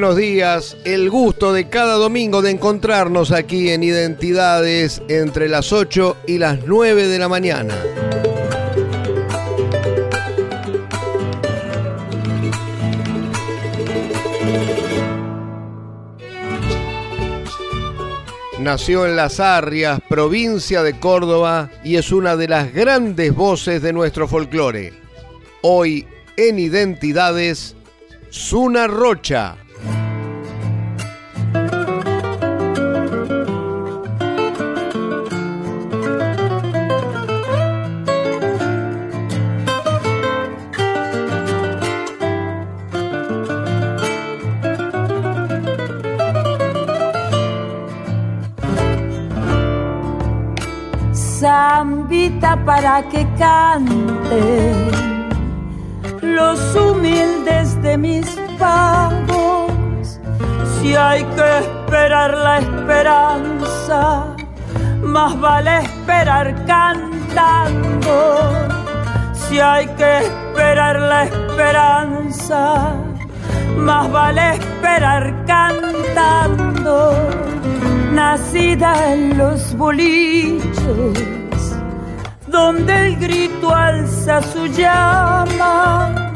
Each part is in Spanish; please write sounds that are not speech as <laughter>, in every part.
Buenos días. El gusto de cada domingo de encontrarnos aquí en Identidades entre las 8 y las 9 de la mañana. Nació en Las Arrias, provincia de Córdoba, y es una de las grandes voces de nuestro folclore. Hoy en Identidades, Zuna Rocha. Que cante los humildes de mis pagos. Si hay que esperar la esperanza, más vale esperar cantando. Si hay que esperar la esperanza, más vale esperar cantando. Nacida en los boliches donde el grito alza su llama,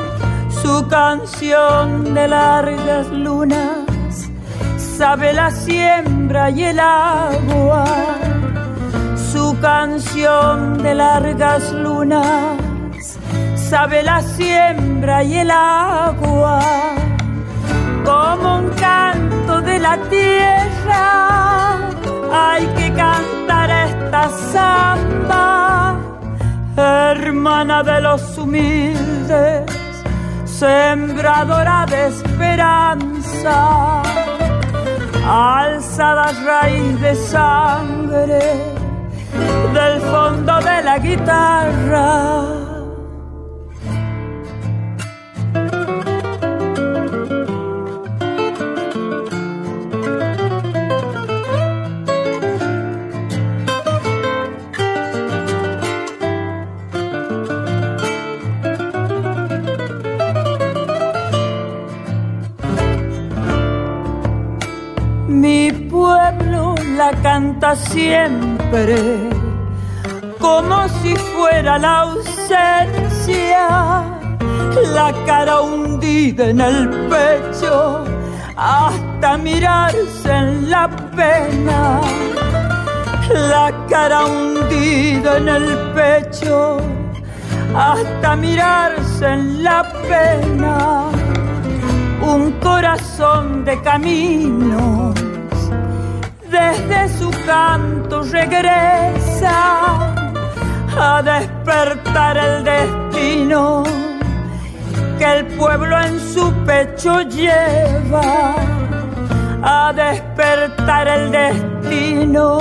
su canción de largas lunas, sabe la siembra y el agua, su canción de largas lunas, sabe la siembra y el agua, como un canto de la tierra, hay que cantar esta samba hermana de los humildes, sembradora de esperanza, alzada raíz de sangre del fondo de la guitarra siempre como si fuera la ausencia, la cara hundida en el pecho hasta mirarse en la pena, la cara hundida en el pecho hasta mirarse en la pena, un corazón de camino desde su canto regresa a despertar el destino que el pueblo en su pecho lleva, a despertar el destino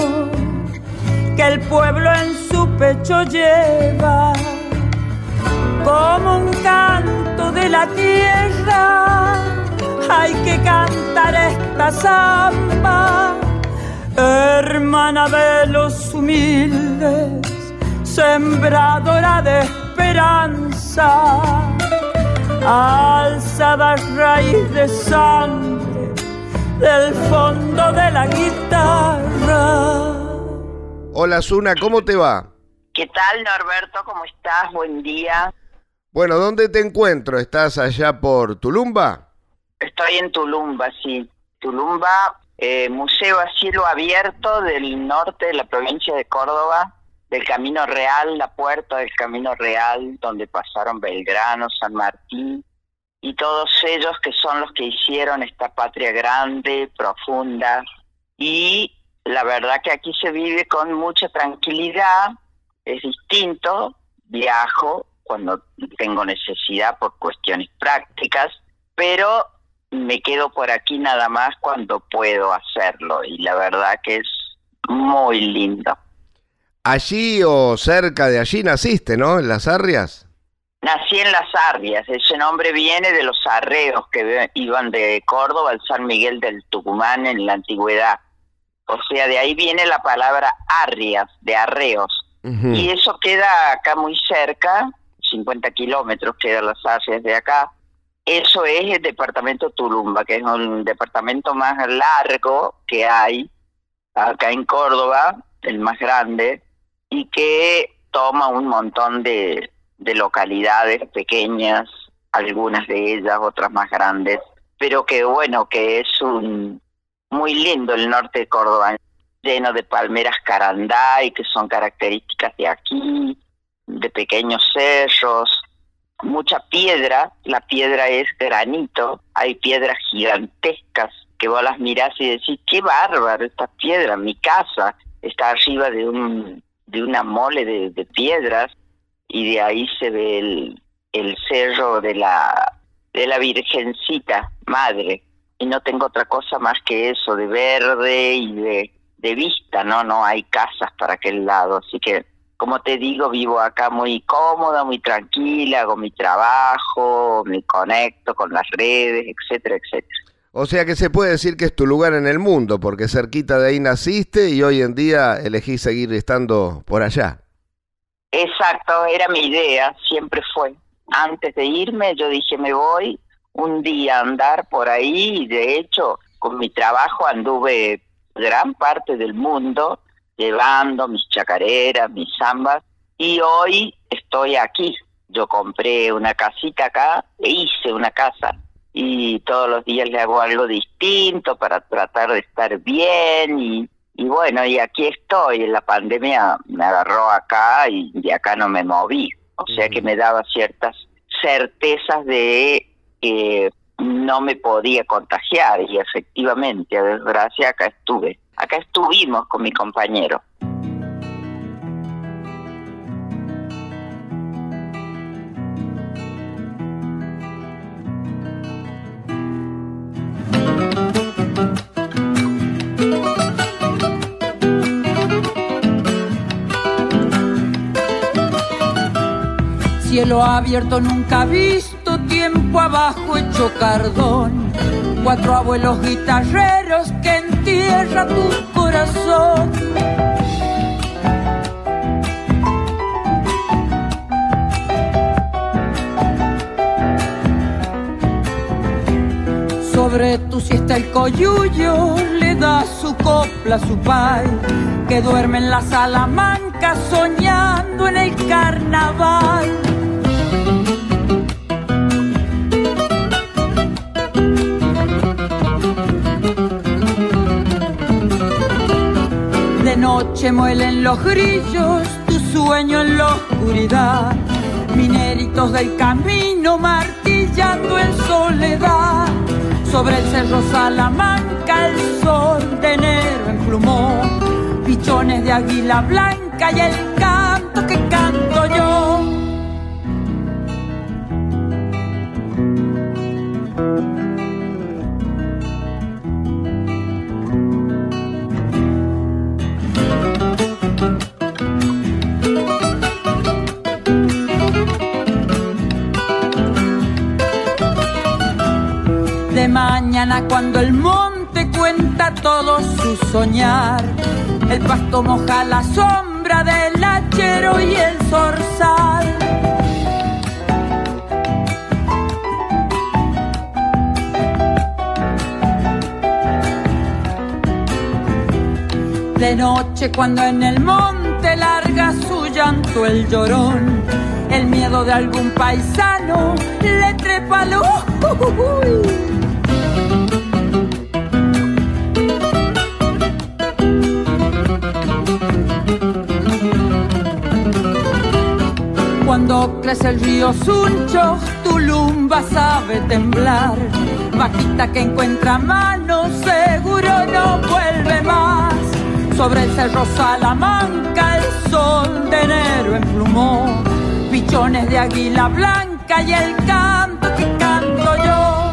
que el pueblo en su pecho lleva, como un canto de la tierra, hay que cantar esta samba hermana de los humildes, sembradora de esperanza, alzada raíz de sangre del fondo de la guitarra. Hola Zuna, ¿cómo te va? ¿Qué tal Norberto? ¿Cómo estás? Buen día. Bueno, ¿dónde te encuentro? ¿Estás allá por Tulumba? Estoy en Tulumba, sí. Tulumba, eh, museo a cielo abierto del norte de la provincia de Córdoba, del Camino Real, la puerta del Camino Real, donde pasaron Belgrano, San Martín y todos ellos que son los que hicieron esta patria grande, profunda. Y la verdad que aquí se vive con mucha tranquilidad, es distinto, viajo cuando tengo necesidad por cuestiones prácticas, pero me quedo por aquí nada más cuando puedo hacerlo y la verdad que es muy lindo. Allí o cerca de allí naciste, ¿no? En las Arrias. Nací en las Arrias, ese nombre viene de los arreos que iban de Córdoba al San Miguel del Tucumán en la antigüedad. O sea, de ahí viene la palabra Arrias, de arreos. Y eso queda acá muy cerca, 50 kilómetros quedan las Arrias de acá. Eso es el departamento Tulumba, que es un departamento más largo que hay acá en Córdoba, el más grande, y que toma un montón de, de localidades pequeñas, algunas de ellas, otras más grandes, pero que bueno, que es un muy lindo el norte de Córdoba, lleno de palmeras caranday, que son características de aquí, de pequeños cerros, mucha piedra, la piedra es granito, hay piedras gigantescas que vos las mirás y decís, qué bárbaro esta piedra, mi casa está arriba de un de una mole de, piedras y de ahí se ve el, el cerro de la, de la Virgencita Madre. Y no tengo otra cosa más que eso, de verde y de, de vista, ¿no? No hay casas para aquel lado. Así que, como te digo, vivo acá muy cómoda, muy tranquila, hago mi trabajo, me conecto con las redes, etcétera, etcétera. O sea que se puede decir que es tu lugar en el mundo, porque cerquita de ahí naciste y hoy en día elegís seguir estando por allá. Exacto, era mi idea, siempre fue. Antes de irme yo dije me voy un día a andar por ahí y de hecho con mi trabajo anduve gran parte del mundo llevando mis chacareras, mis zambas y hoy estoy aquí. Yo compré una casita acá e hice una casa y todos los días le hago algo distinto para tratar de estar bien y, y bueno, y aquí estoy, la pandemia me agarró acá y de acá no me moví, o sea que me daba ciertas certezas de que no me podía contagiar y efectivamente, a desgracia, acá estuve, acá estuvimos con mi compañero. cielo abierto nunca visto, tiempo abajo hecho cardón. Cuatro abuelos guitarreros que entierra tu corazón. Sobre tu siesta el coyuyo le da su copla a su pai, que duerme en la salamanca soñando en el carnaval. Noche muelen los grillos, tu sueño en la oscuridad. Mineritos del camino martillando en soledad. Sobre el cerro Salamanca el sol de enero emplumó. Pichones de águila blanca y el canto que canto yo. Cuando el monte cuenta todo su soñar. El pasto moja la sombra del hachero y el zorzal. De noche cuando en el monte larga su llanto el llorón, el miedo de algún paisano le trepa lo... Cuando crece el río Suncho, tu lumba sabe temblar. Vaquita que encuentra mano, seguro no vuelve más. Sobre el cerro Salamanca el sol de enero emplumó pichones de águila blanca y el canto que canto yo.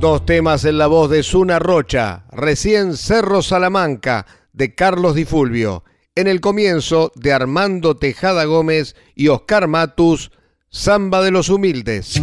Dos temas en la voz de Zuna Rocha, recién Cerro Salamanca, de Carlos Di Fulvio. En el comienzo de Armando Tejada Gómez y Oscar Matus, Samba de los Humildes.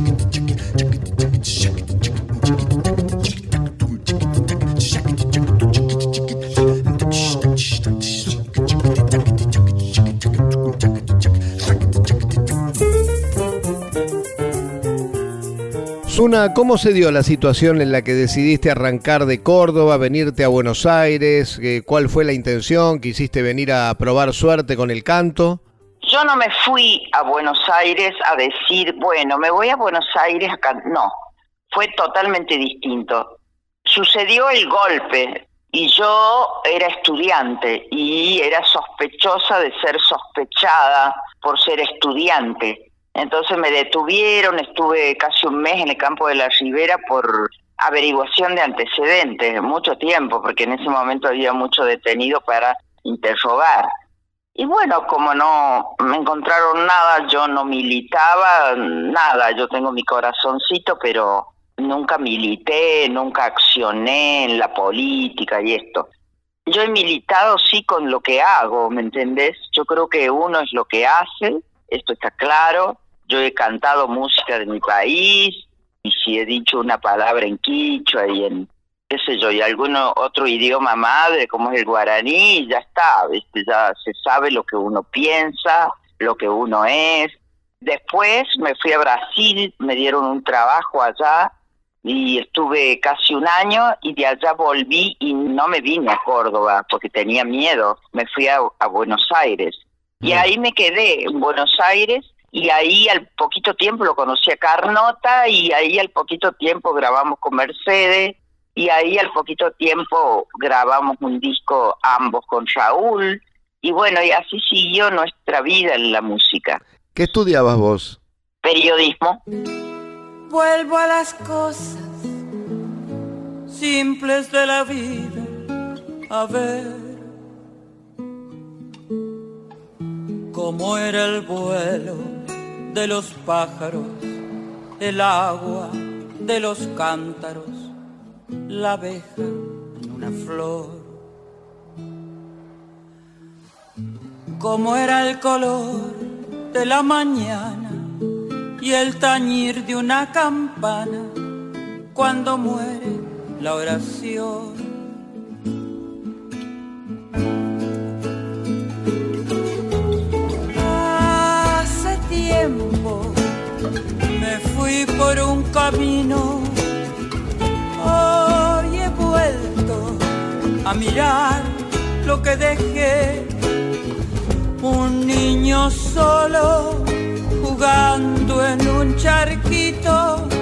Zuna, ¿cómo se dio la situación en la que decidiste arrancar de Córdoba, venirte a Buenos Aires? Eh, ¿Cuál fue la intención? ¿Quisiste venir a probar suerte con el canto? Yo no me fui a Buenos Aires a decir, bueno, me voy a Buenos Aires a cantar. No, fue totalmente distinto. Sucedió el golpe y yo era estudiante y era sospechosa de ser sospechada por ser estudiante entonces me detuvieron, estuve casi un mes en el campo de la Ribera por averiguación de antecedentes, mucho tiempo, porque en ese momento había mucho detenido para interrogar. Y bueno, como no me encontraron nada, yo no militaba nada, yo tengo mi corazoncito, pero nunca milité, nunca accioné en la política y esto. Yo he militado sí con lo que hago, ¿me entendés? Yo creo que uno es lo que hace, esto está claro, yo he cantado música de mi país y si he dicho una palabra en quichua y en qué sé yo y algún otro idioma madre como es el guaraní ya está ¿viste? ya se sabe lo que uno piensa lo que uno es. Después me fui a Brasil me dieron un trabajo allá y estuve casi un año y de allá volví y no me vine a Córdoba porque tenía miedo. Me fui a, a Buenos Aires. Y ahí me quedé en Buenos Aires y ahí al poquito tiempo lo conocí a Carnota y ahí al poquito tiempo grabamos con Mercedes y ahí al poquito tiempo grabamos un disco ambos con Raúl y bueno, y así siguió nuestra vida en la música. ¿Qué estudiabas vos? Periodismo. Vuelvo a las cosas simples de la vida, a ver cómo era el vuelo de los pájaros, el agua de los cántaros, la abeja en una flor. Cómo era el color de la mañana y el tañir de una campana cuando muere la oración. Me fui por un camino, hoy he vuelto a mirar lo que dejé, un niño solo jugando en un charquito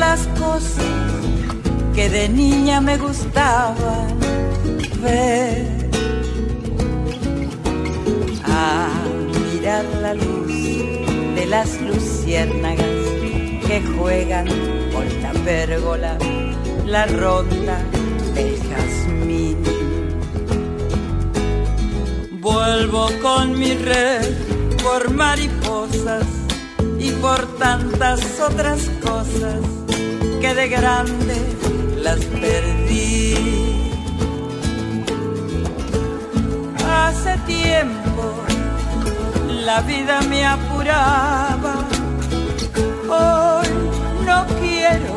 las cosas que de niña me gustaban ver. A mirar la luz de las luciérnagas que juegan por la pérgola, la ronda del jazmín. Vuelvo con mi red por mariposas y por tantas otras cosas que de grande las perdí. Hace tiempo la vida me apuraba, hoy no quiero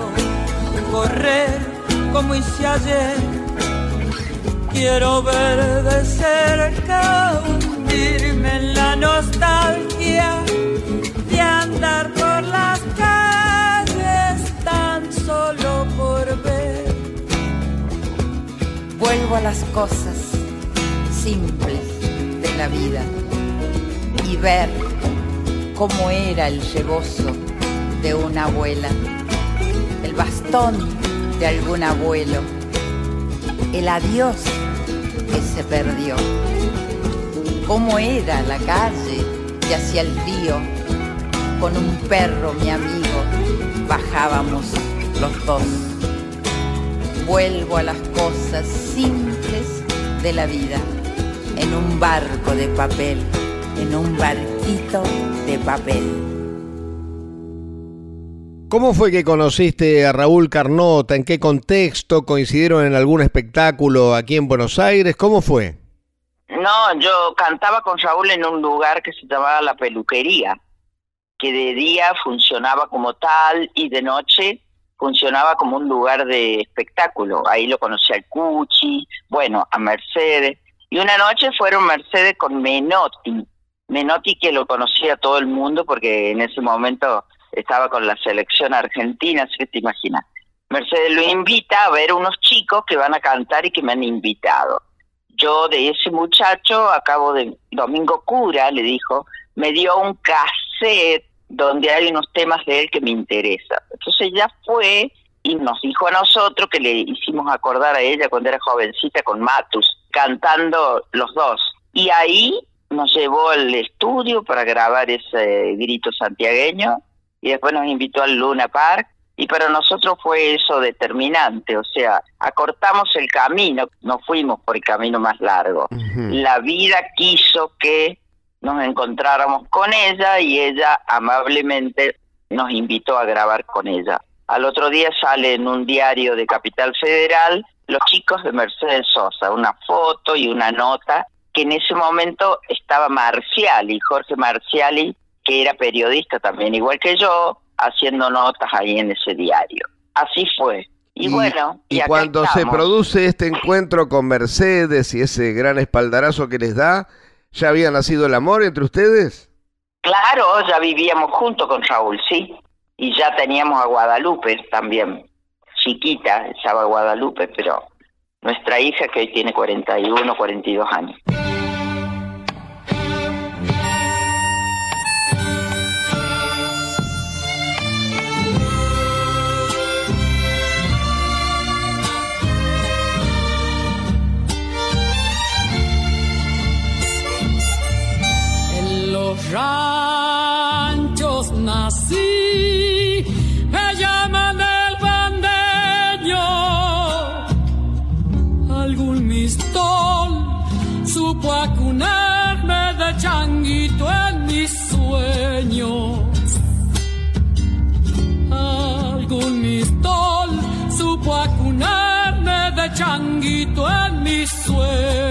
correr como hice ayer, quiero ver de cerca hundirme en la nostalgia andar por las Vuelvo a las cosas simples de la vida y ver cómo era el rebozo de una abuela, el bastón de algún abuelo, el adiós que se perdió. cómo era la calle y hacía el frío. Con un perro, mi amigo, bajábamos los dos. Vuelvo a las cosas simples de la vida, en un barco de papel, en un barquito de papel. ¿Cómo fue que conociste a Raúl Carnota? ¿En qué contexto? ¿Coincidieron en algún espectáculo aquí en Buenos Aires? ¿Cómo fue? No, yo cantaba con Raúl en un lugar que se llamaba La Peluquería, que de día funcionaba como tal y de noche funcionaba como un lugar de espectáculo. Ahí lo conocí al Cuchi, bueno, a Mercedes. Y una noche fueron Mercedes con Menotti. Menotti que lo conocía todo el mundo porque en ese momento estaba con la selección argentina, así que te imaginas. Mercedes lo invita a ver unos chicos que van a cantar y que me han invitado yo de ese muchacho, acabo de Domingo Cura, le dijo, me dio un cassette donde hay unos temas de él que me interesan. Entonces ella fue y nos dijo a nosotros que le hicimos acordar a ella cuando era jovencita con Matus, cantando los dos. Y ahí nos llevó al estudio para grabar ese grito santiagueño y después nos invitó al Luna Park y para nosotros fue eso determinante, o sea, acortamos el camino, no fuimos por el camino más largo. La vida quiso que nos encontráramos con ella y ella amablemente nos invitó a grabar con ella. Al otro día sale en un diario de Capital Federal los chicos de Mercedes Sosa, una foto y una nota que en ese momento estaba Marciali, Jorge Marciali, que era periodista también, igual que yo, haciendo notas ahí en ese diario. Así fue. Y, bueno, y, cuando se produce este encuentro con Mercedes y ese gran espaldarazo que les da, ¿ya había nacido el amor entre ustedes? Claro, ya vivíamos junto con Raúl, sí. Y ya teníamos a Guadalupe también. Chiquita, estaba Guadalupe, pero nuestra hija que hoy tiene 41, 42 años. Ranchos nací, me llaman el bandeño. Algún mistol supo acunarme de changuito en mis sueños. Algún mistol supo acunarme de changuito en mis sueños.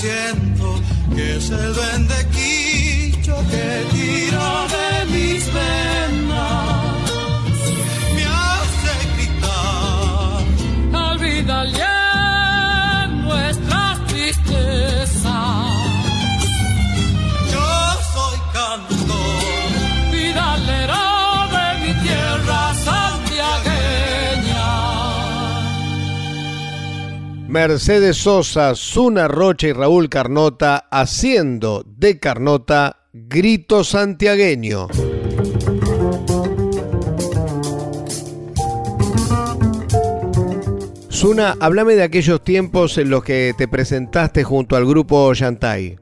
Siento que es el duende quicho que Mercedes Sosa, Zuna Rocha y Raúl Carnota haciendo de Carnota Grito Santiagueño. Zuna, háblame de aquellos tiempos en los que te presentaste junto al grupo Yantay.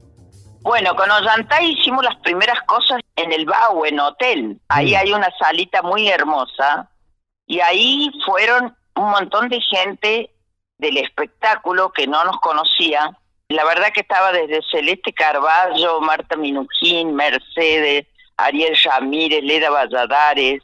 Bueno, con Ollantay hicimos las primeras cosas en el Bau, en hotel. Ahí Mm. hay una salita muy hermosa. Y ahí fueron un montón de gente del espectáculo que no nos conocía. La verdad que estaba desde Celeste Carballo, Marta Minujín, Mercedes, Ariel Ramírez, Leda Valladares,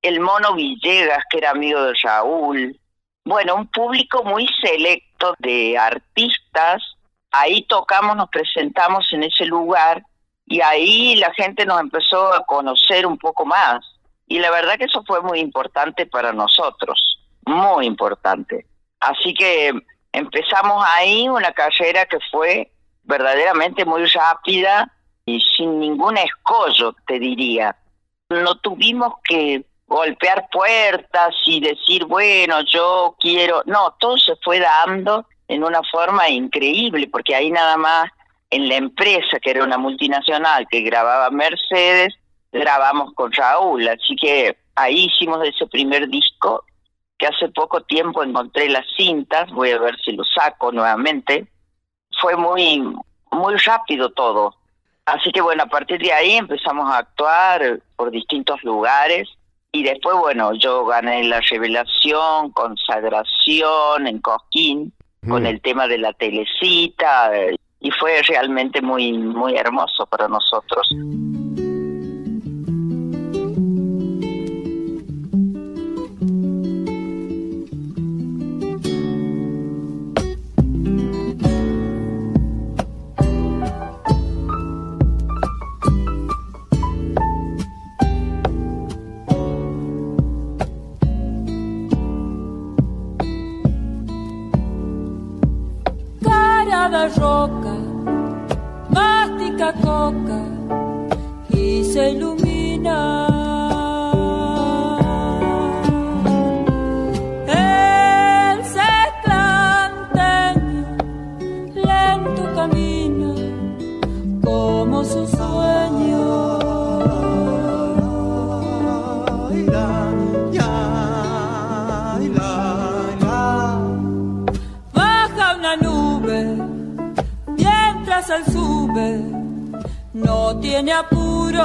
el Mono Villegas, que era amigo de Raúl. Bueno, un público muy selecto de artistas. Ahí tocamos, nos presentamos en ese lugar y ahí la gente nos empezó a conocer un poco más. Y la verdad que eso fue muy importante para nosotros, muy importante. Así que empezamos ahí una carrera que fue verdaderamente muy rápida y sin ningún escollo, te diría. No tuvimos que golpear puertas y decir, bueno, yo quiero... No, todo se fue dando en una forma increíble, porque ahí nada más en la empresa, que era una multinacional que grababa Mercedes, grabamos con Raúl, así que ahí hicimos ese primer disco, que hace poco tiempo encontré las cintas, voy a ver si lo saco nuevamente. Fue muy, muy rápido todo. Así que bueno, a partir de ahí empezamos a actuar por distintos lugares y después, bueno, yo gané la revelación, consagración en Cosquín, con Mm. el tema de la telecita, eh, y fue realmente muy, muy hermoso para nosotros. Cara de roca, mastica coca y se ilumina. El seclanteño lento camina como su mientras él sube, no tiene apuro.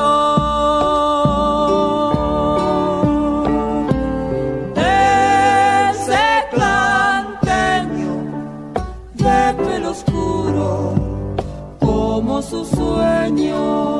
Ese clanteño de pelo oscuro como su sueño.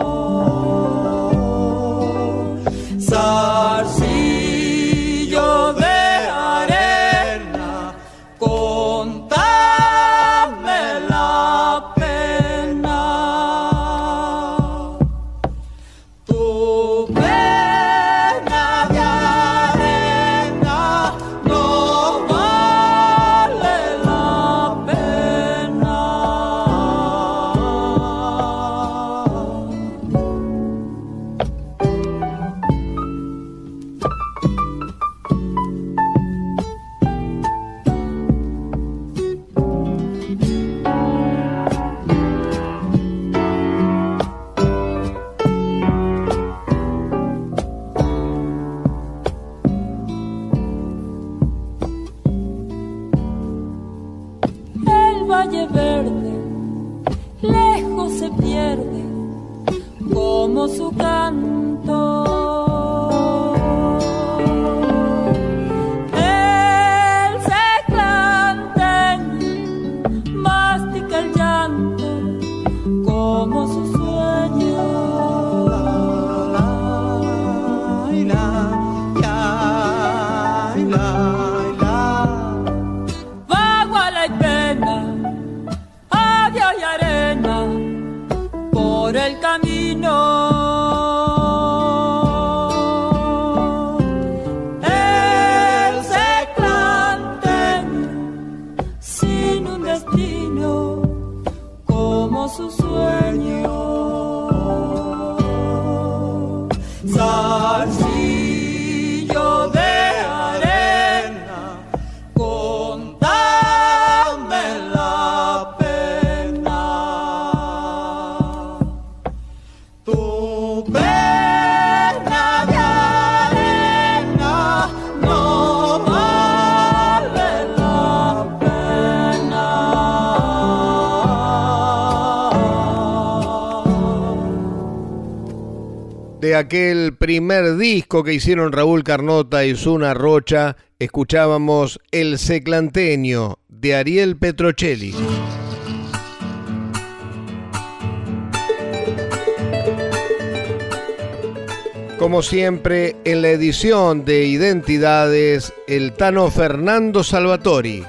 el camino. Aquel primer disco que hicieron Raúl Carnota y Zuna Rocha, escuchábamos El Seclanteño de Ariel Petrocelli. Como siempre, en la edición de Identidades, el Tano Fernando Salvatori.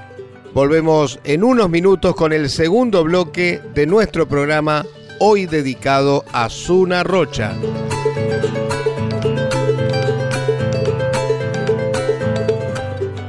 Volvemos en unos minutos con el segundo bloque de nuestro programa, hoy dedicado a Zuna Rocha.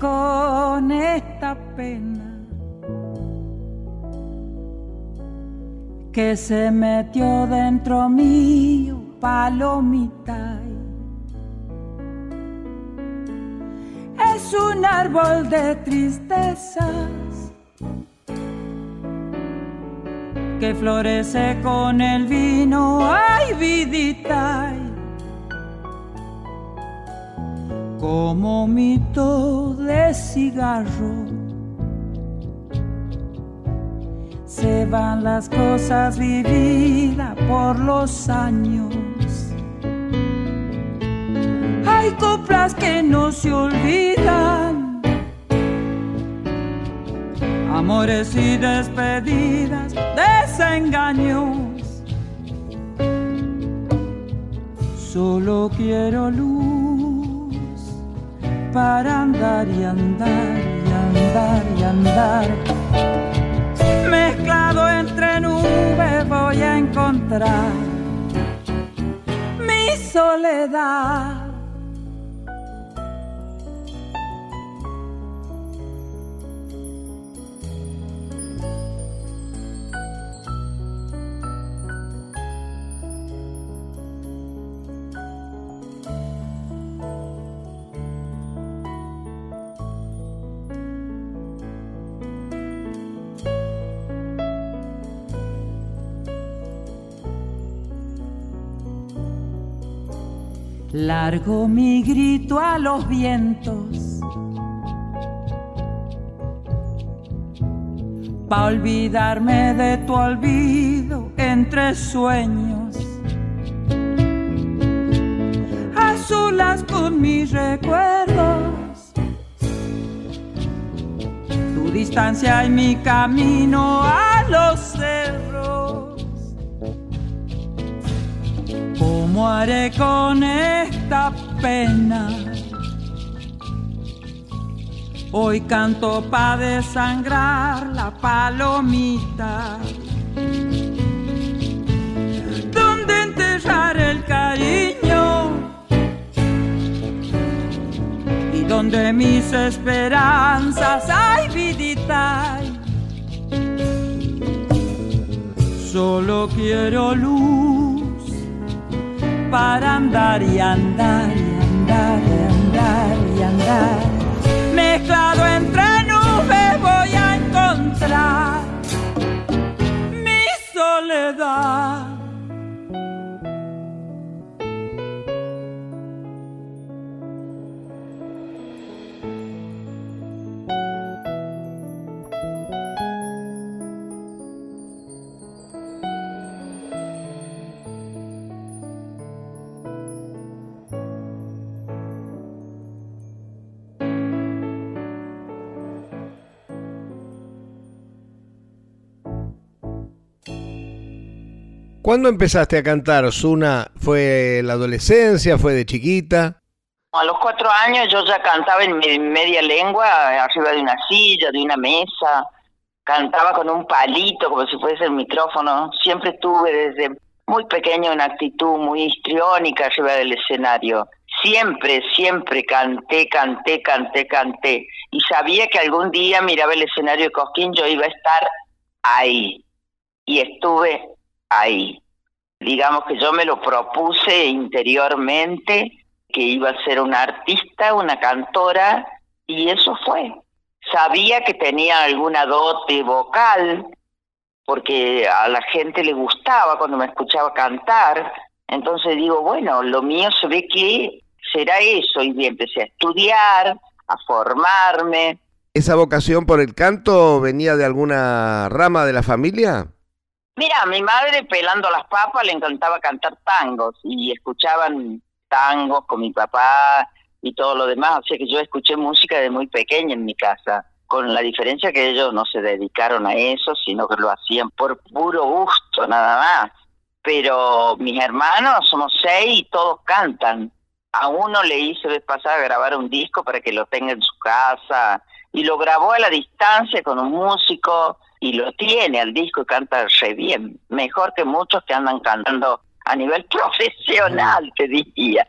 Con esta pena que se metió dentro mío, palomita? Es un árbol de tristezas que florece con el vino, ay vidita. Como mito de cigarro. Se van las cosas vividas por los años. Hay coplas que no se olvidan. Amores y despedidas, desengaños. Solo quiero luz para andar y andar y andar y andar. Mezclado entre nubes voy a encontrar mi soledad. Largo mi grito a los vientos. Pa' olvidarme de tu olvido entre sueños. A solas con mis recuerdos. Tu distancia y mi camino a los cerros. ¿Cómo con esta pena? Hoy canto pa' desangrar la palomita. ¿Dónde enterrar el cariño? Y donde mis esperanzas hay vidita. Solo quiero luz para andar y andar y andar y andar y andar. Mezclado entre nubes voy a encontrar mi soledad. ¿Cuándo empezaste a cantar, Zuna? ¿Fue la adolescencia? ¿Fue de chiquita? A los cuatro años yo ya cantaba en media lengua, arriba de una silla, de una mesa. Cantaba con un palito, como si fuese el micrófono. Siempre tuve desde muy pequeña, una actitud muy histriónica arriba del escenario. Siempre, siempre canté, canté, canté, canté. Y sabía que algún día miraba el escenario de Cosquín, yo iba a estar ahí. Y estuve ahí. Digamos que yo me lo propuse interiormente, que iba a ser una artista, una cantora, y eso fue. Sabía que tenía alguna dote vocal, porque a la gente le gustaba cuando me escuchaba cantar. Entonces digo, bueno, lo mío se ve que será eso. Y empecé a estudiar, a formarme. ¿Esa vocación por el canto venía de alguna rama de la familia? Mira, mi madre pelando las papas le encantaba cantar tangos y escuchaban tangos con mi papá y todo lo demás. O sea que yo escuché música de muy pequeña en mi casa, con la diferencia que ellos no se dedicaron a eso, sino que lo hacían por puro gusto nada más. Pero mis hermanos somos seis y todos cantan. A uno le hice vez pasada grabar un disco para que lo tenga en su casa y lo grabó a la distancia con un músico y lo tiene al disco y canta re bien, mejor que muchos que andan cantando a nivel <laughs> profesional, te diría.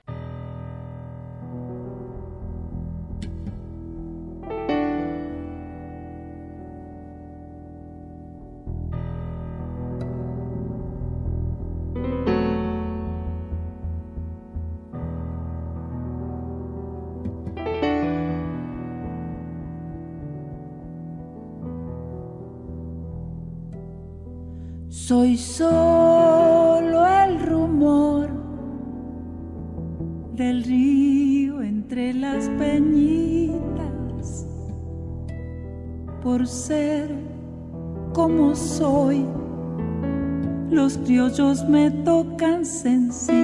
Soy solo el rumor del río entre las peñitas. Por ser como soy, los criollos me tocan sencillita.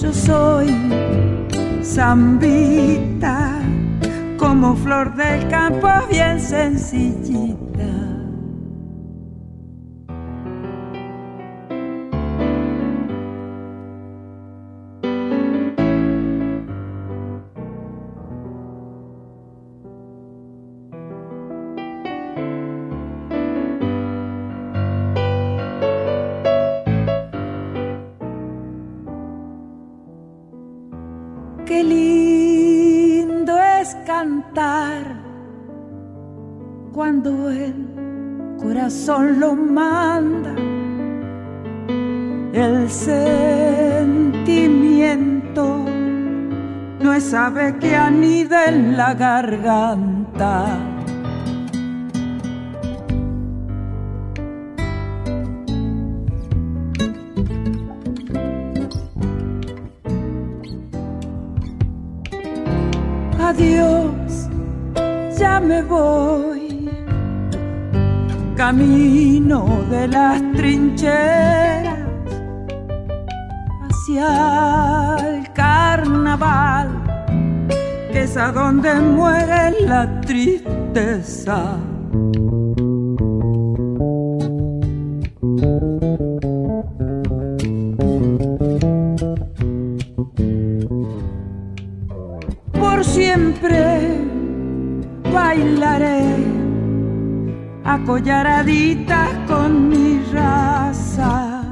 Yo soy zambita, como flor del campo bien sencillita. Corazón lo manda. El sentimiento no es ave que anida en la garganta. Adiós, ya me voy. Camino de las trincheras hacia el carnaval, que es a donde muere la tristeza. Acollaradita con mi raza,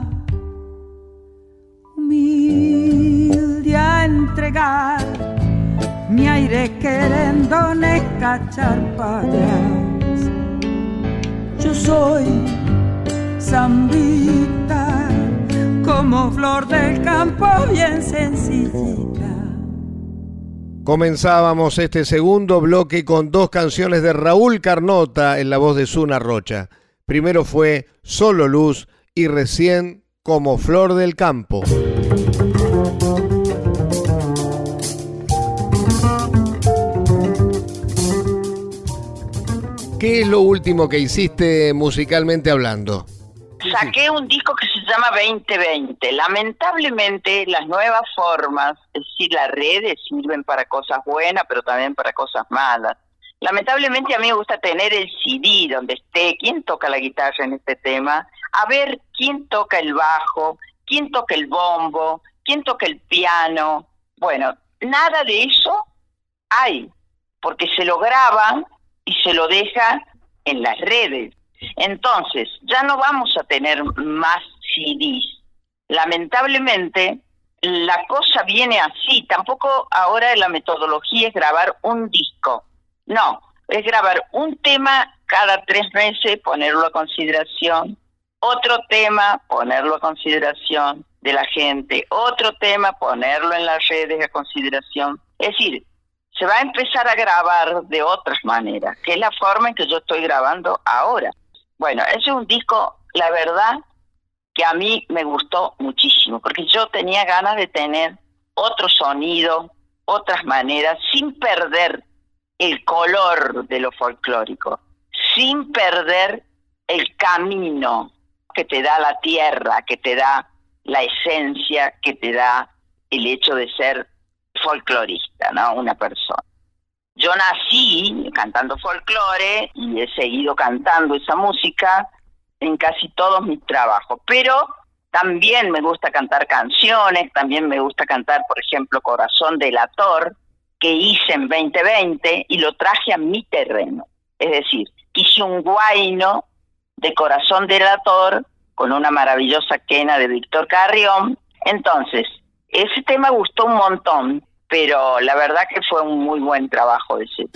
humilde a entregar mi aire querendones cacharpayas. Yo soy zambita, como flor del campo bien sencillita. Comenzábamos este segundo bloque con dos canciones de Raúl Carnota en la voz de Zuna Rocha. Primero fue Solo Luz y recién Como Flor del Campo. ¿Qué es lo último que hiciste musicalmente hablando? Saqué un disco que se llama 2020. Lamentablemente las nuevas formas, es decir, las redes sirven para cosas buenas, pero también para cosas malas. Lamentablemente a mí me gusta tener el CD donde esté, quién toca la guitarra en este tema, a ver quién toca el bajo, quién toca el bombo, quién toca el piano. Bueno, nada de eso hay, porque se lo graban y se lo dejan en las redes. Entonces, ya no vamos a tener más CDs. Lamentablemente, la cosa viene así. Tampoco ahora la metodología es grabar un disco. No, es grabar un tema cada tres meses, ponerlo a consideración. Otro tema, ponerlo a consideración de la gente. Otro tema, ponerlo en las redes a consideración. Es decir, se va a empezar a grabar de otras maneras, que es la forma en que yo estoy grabando ahora. Bueno, ese es un disco, la verdad, que a mí me gustó muchísimo, porque yo tenía ganas de tener otro sonido, otras maneras, sin perder el color de lo folclórico, sin perder el camino que te da la tierra, que te da la esencia, que te da el hecho de ser folclorista, ¿no? Una persona. Yo nací cantando folclore y he seguido cantando esa música en casi todos mis trabajos, pero también me gusta cantar canciones, también me gusta cantar, por ejemplo, Corazón Delator, que hice en 2020 y lo traje a mi terreno. Es decir, hice un guaino de Corazón Delator con una maravillosa quena de Víctor Carrión. Entonces, ese tema gustó un montón, pero la verdad que fue un muy buen trabajo ese.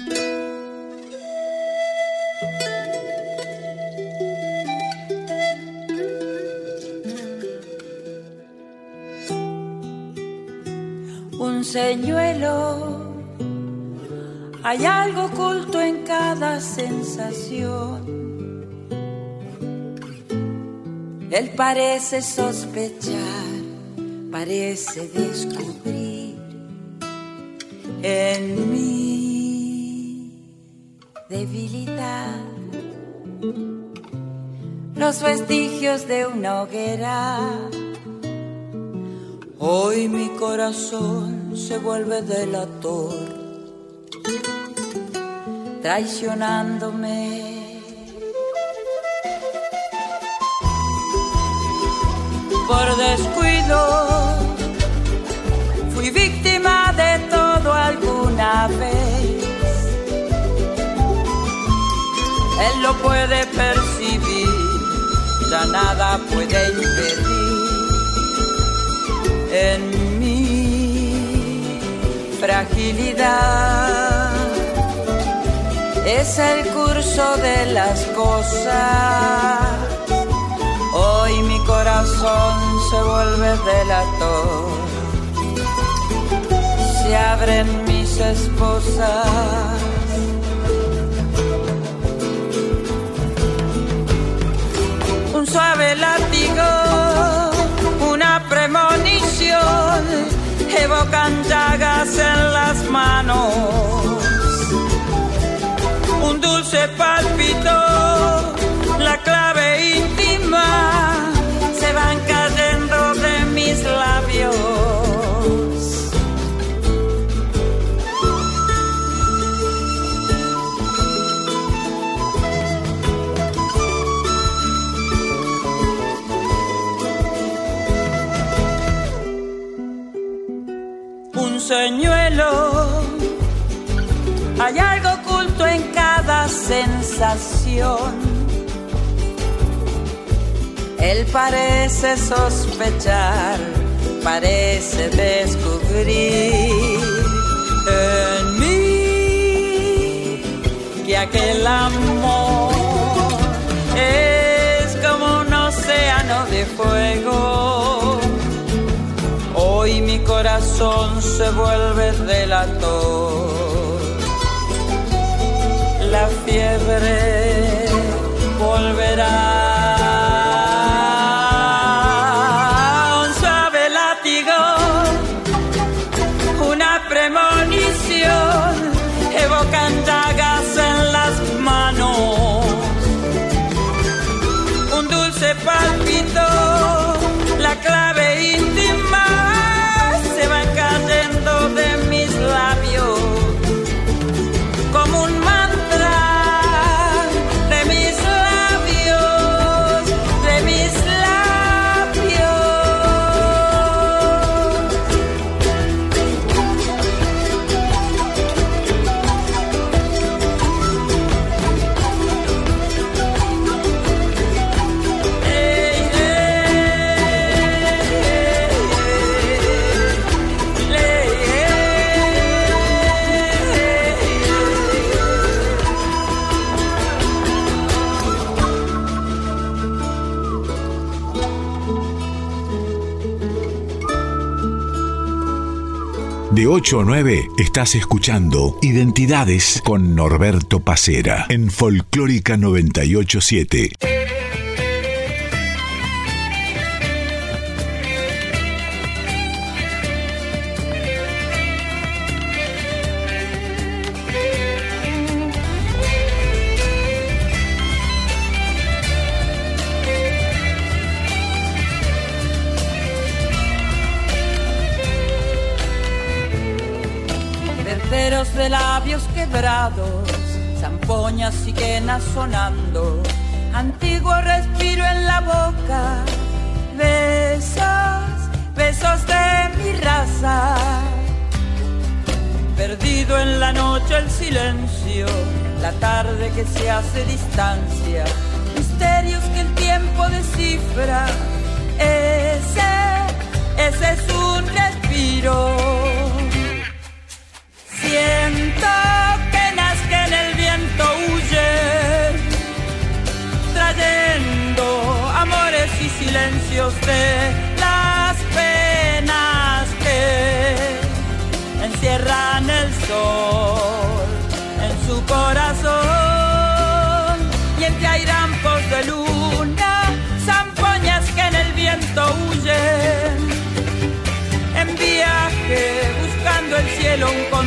un señuelo. Hay algo oculto en cada sensación. Él parece sospechar, parece descubrir en mi debilidad los vestigios de una hoguera. Hoy mi corazón se vuelve delator, traicionándome. Por descuido, fui alguna vez. Él lo puede percibir, ya nada puede impedir en mi fragilidad. Es el curso de las cosas. Hoy mi corazón se vuelve delator. Se abren mis esposas. Un suave látigo una premonición, evocan llagas en las manos. Un dulce palpito, señuelo. Hay algo oculto en cada sensación. Él parece sospechar, parece descubrir en mí que aquel amor es como un océano de fuego. Hoy mi corazón se vuelve delator. La fiebre volverá. 8 a 9 estás escuchando Identidades con Norberto Pacera en Folclórica 987. La noche el silencio, la tarde que se hace distancia, misterios que el tiempo descifra, ese, ese es un respiro. Siento que nazca en el viento huye, trayendo amores y silencios de cielo un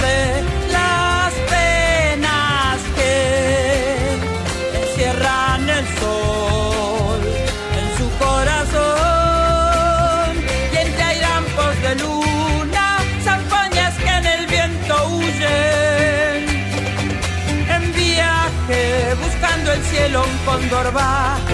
de las penas que encierran el sol en su corazón. Y entre airampos de luna, zampoñas que en el viento huyen. En viaje buscando el cielo un cóndor va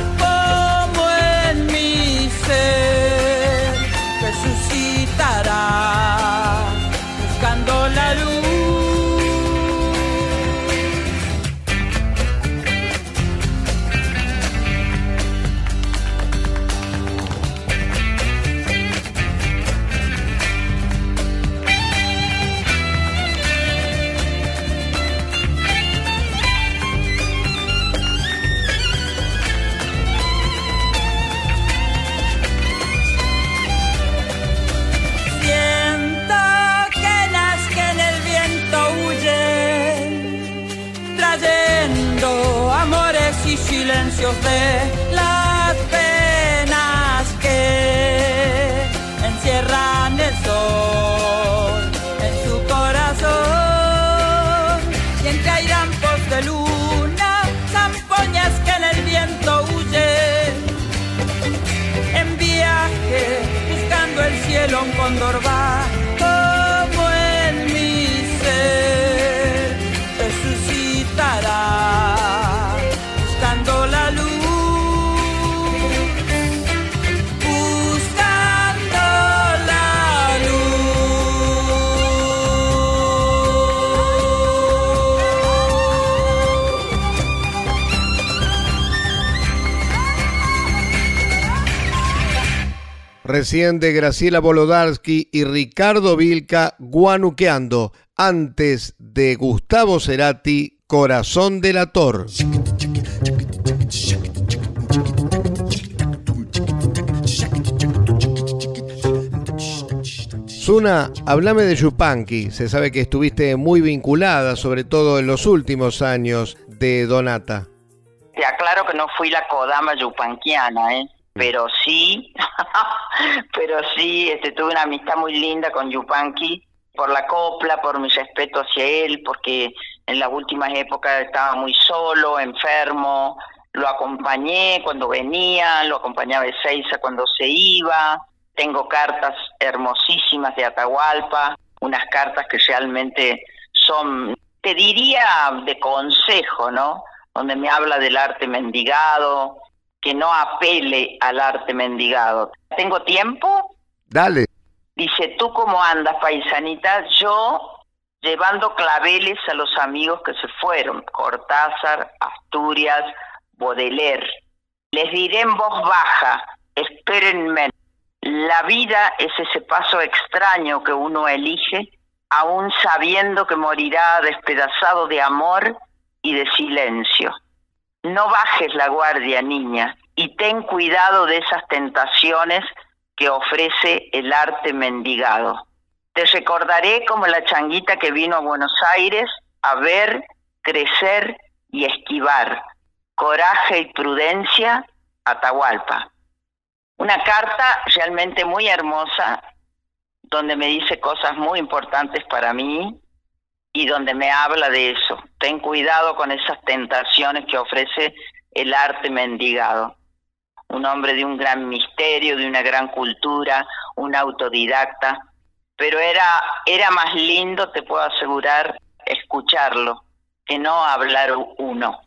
cielo un Recién de Graciela Bolodarsky y Ricardo Vilca guanuqueando. Antes de Gustavo Cerati, Corazón del Ator. Zuna, háblame de Yupanqui. Se sabe que estuviste muy vinculada, sobre todo en los últimos años, de Donata. Te aclaro que no fui la Kodama yupanquiana, ¿eh? Pero sí, <laughs> pero sí, este, tuve una amistad muy linda con Yupanqui por la copla, por mi respeto hacia él, porque en las últimas épocas estaba muy solo, enfermo, lo acompañé cuando venía, lo acompañaba de Seiza cuando se iba, tengo cartas hermosísimas de Atahualpa, unas cartas que realmente son, te diría, de consejo, ¿no? Donde me habla del arte mendigado, que no apele al arte mendigado. ¿Tengo tiempo? Dale. Dice, ¿tú cómo andas, paisanita? Yo llevando claveles a los amigos que se fueron, Cortázar, Asturias, Baudelaire. Les diré en voz baja, espérenme. La vida es ese paso extraño que uno elige, aún sabiendo que morirá despedazado de amor y de silencio. No bajes la guardia, niña, y ten cuidado de esas tentaciones que ofrece el arte mendigado. Te recordaré como la changuita que vino a Buenos Aires a ver, crecer y esquivar. Coraje y prudencia, Atahualpa. Una carta realmente muy hermosa, donde me dice cosas muy importantes para mí y donde me habla de eso. Ten cuidado con esas tentaciones que ofrece el arte mendigado. Un hombre de un gran misterio, de una gran cultura, un autodidacta, pero era, era más lindo, te puedo asegurar, escucharlo, que no hablar uno.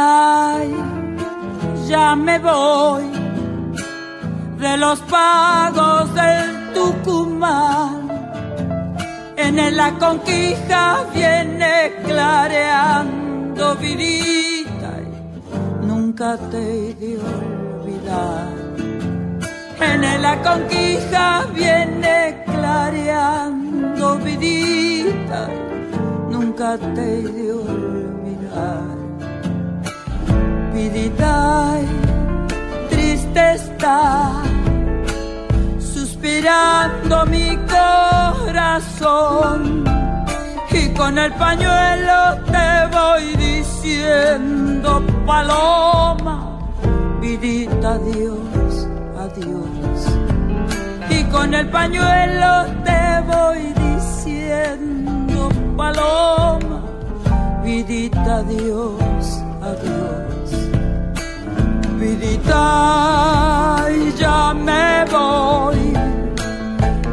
Vidita, ya me voy de los pagos del Tucumán. En la conquista viene clareando vidita, nunca te he de olvidar. En la conquista viene clareando vidita, nunca te he de olvidar. Triste está, suspirando mi corazón. Y con el pañuelo te voy diciendo, paloma, vidita, adiós, adiós. Y con el pañuelo te voy diciendo, paloma, vidita, adiós, adiós. Vidita, y ya me voy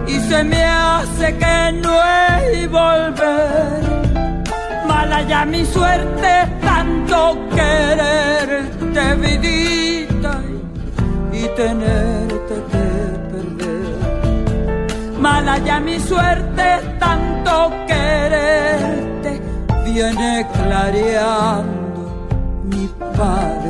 y se me hace que no he volver. Mala ya mi suerte, tanto quererte, vidita, y tenerte que perder. Mala ya mi suerte, tanto quererte, viene clareando mi padecer.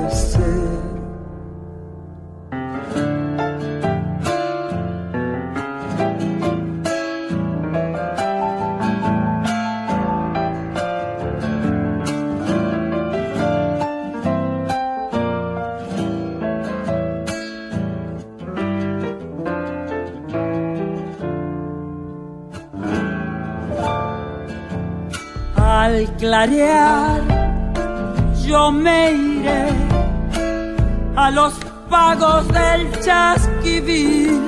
Clarear yo me iré a los pagos del chasquivil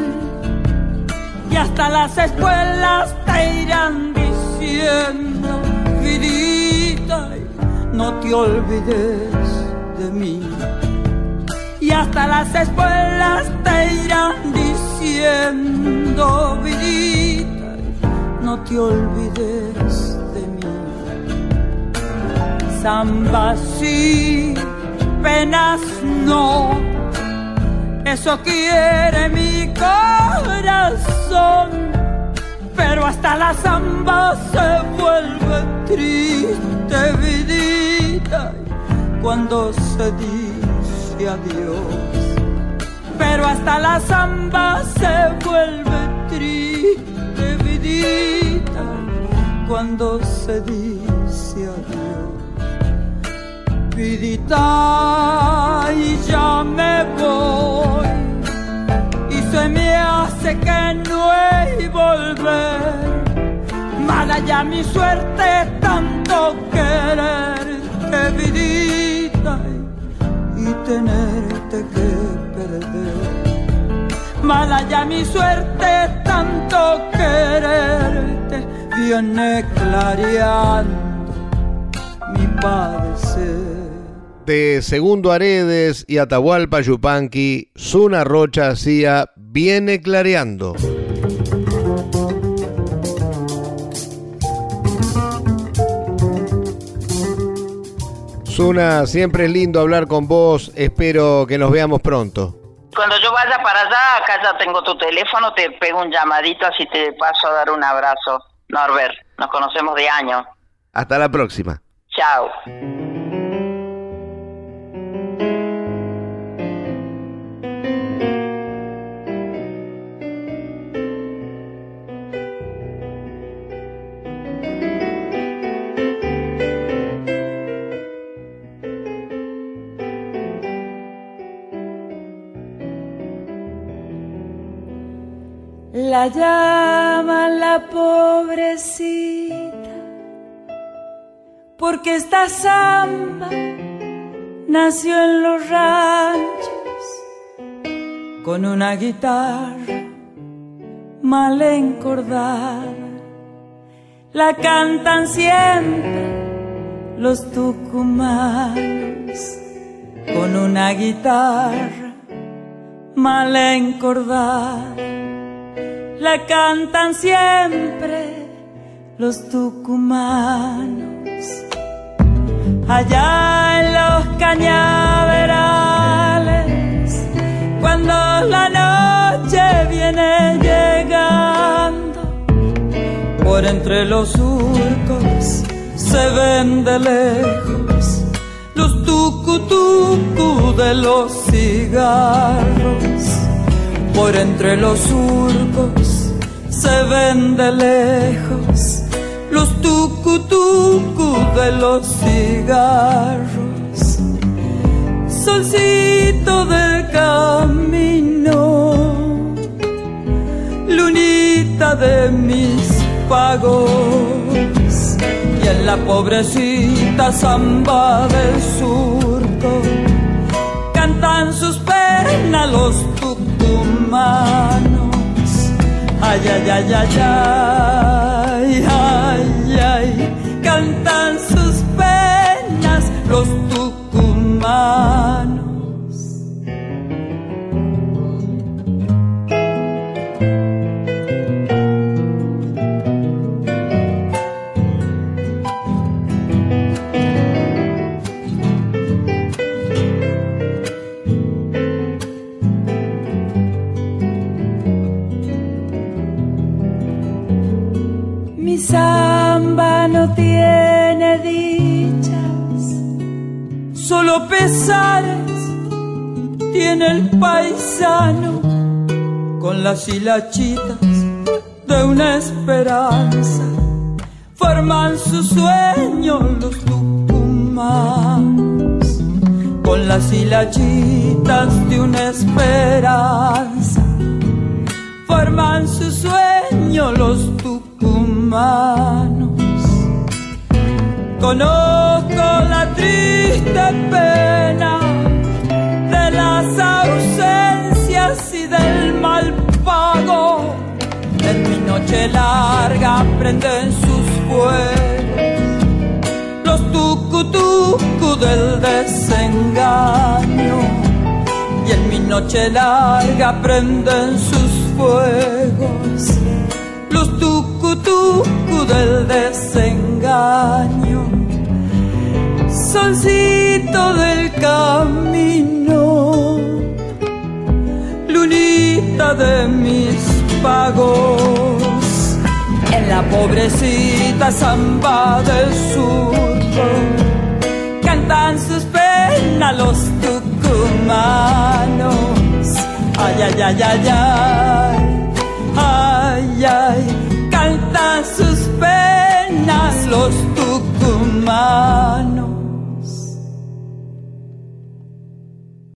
y hasta las escuelas te irán diciendo, vidita, no te olvides de mí. Y hasta las escuelas te irán diciendo, vidita, no te olvides. Samba sí, penas no, eso quiere mi corazón, pero hasta la samba se vuelve triste, vidita, cuando se dice adiós. Pero hasta la samba se vuelve triste, vidita, cuando se dice adiós. Y ya me voy y se me hace que no he volver. Mala ya mi suerte tanto quererte, vidita, y tenerte que perder. Mala ya mi suerte tanto quererte, viene clareando mi padecer. Segundo Aredes y Atahualpa Yupanqui, Zuna Rocha hacía Viene clareando. Zuna, siempre es lindo hablar con vos, espero que nos veamos pronto. Cuando yo vaya para allá, acá ya tengo tu teléfono, te pego un llamadito así te paso a dar un abrazo. Norbert, nos conocemos de años. Hasta la próxima. Chao. La llaman la pobrecita, porque esta samba nació en los ranchos con una guitarra mal encordada. La cantan siempre los tucumanos con una guitarra mal encordada la cantan siempre los tucumanos. Allá en los cañaverales, cuando la noche viene llegando, por entre los surcos se ven de lejos los tucutucu de los cigarros por entre los surcos se ven de lejos los tucutucu de los cigarros. Solcito del camino, lunita de mis pagos, y en la pobrecita samba del surco cantan sus penas los tucutucu humanos. Ay, ay, ay, ay, ay, ay, ay, cantan sus penas los tucumanos. Con las hilachitas de una esperanza. Forman su sueño los tucumanos con las hilachitas de una esperanza. Forman su sueño los tucumanos Conozco la triste pena de las ausencias del mal pago. En mi noche larga prenden sus fuegos los tucu del desengaño. Y en mi noche larga prenden sus fuegos los tucu del desengaño. Solcito del camino, de mis pagos, en la pobrecita samba del surco, cantan sus penas los tucumanos. Ay, ay, ay, ay, ay, ay, ay, cantan sus penas los tucumanos.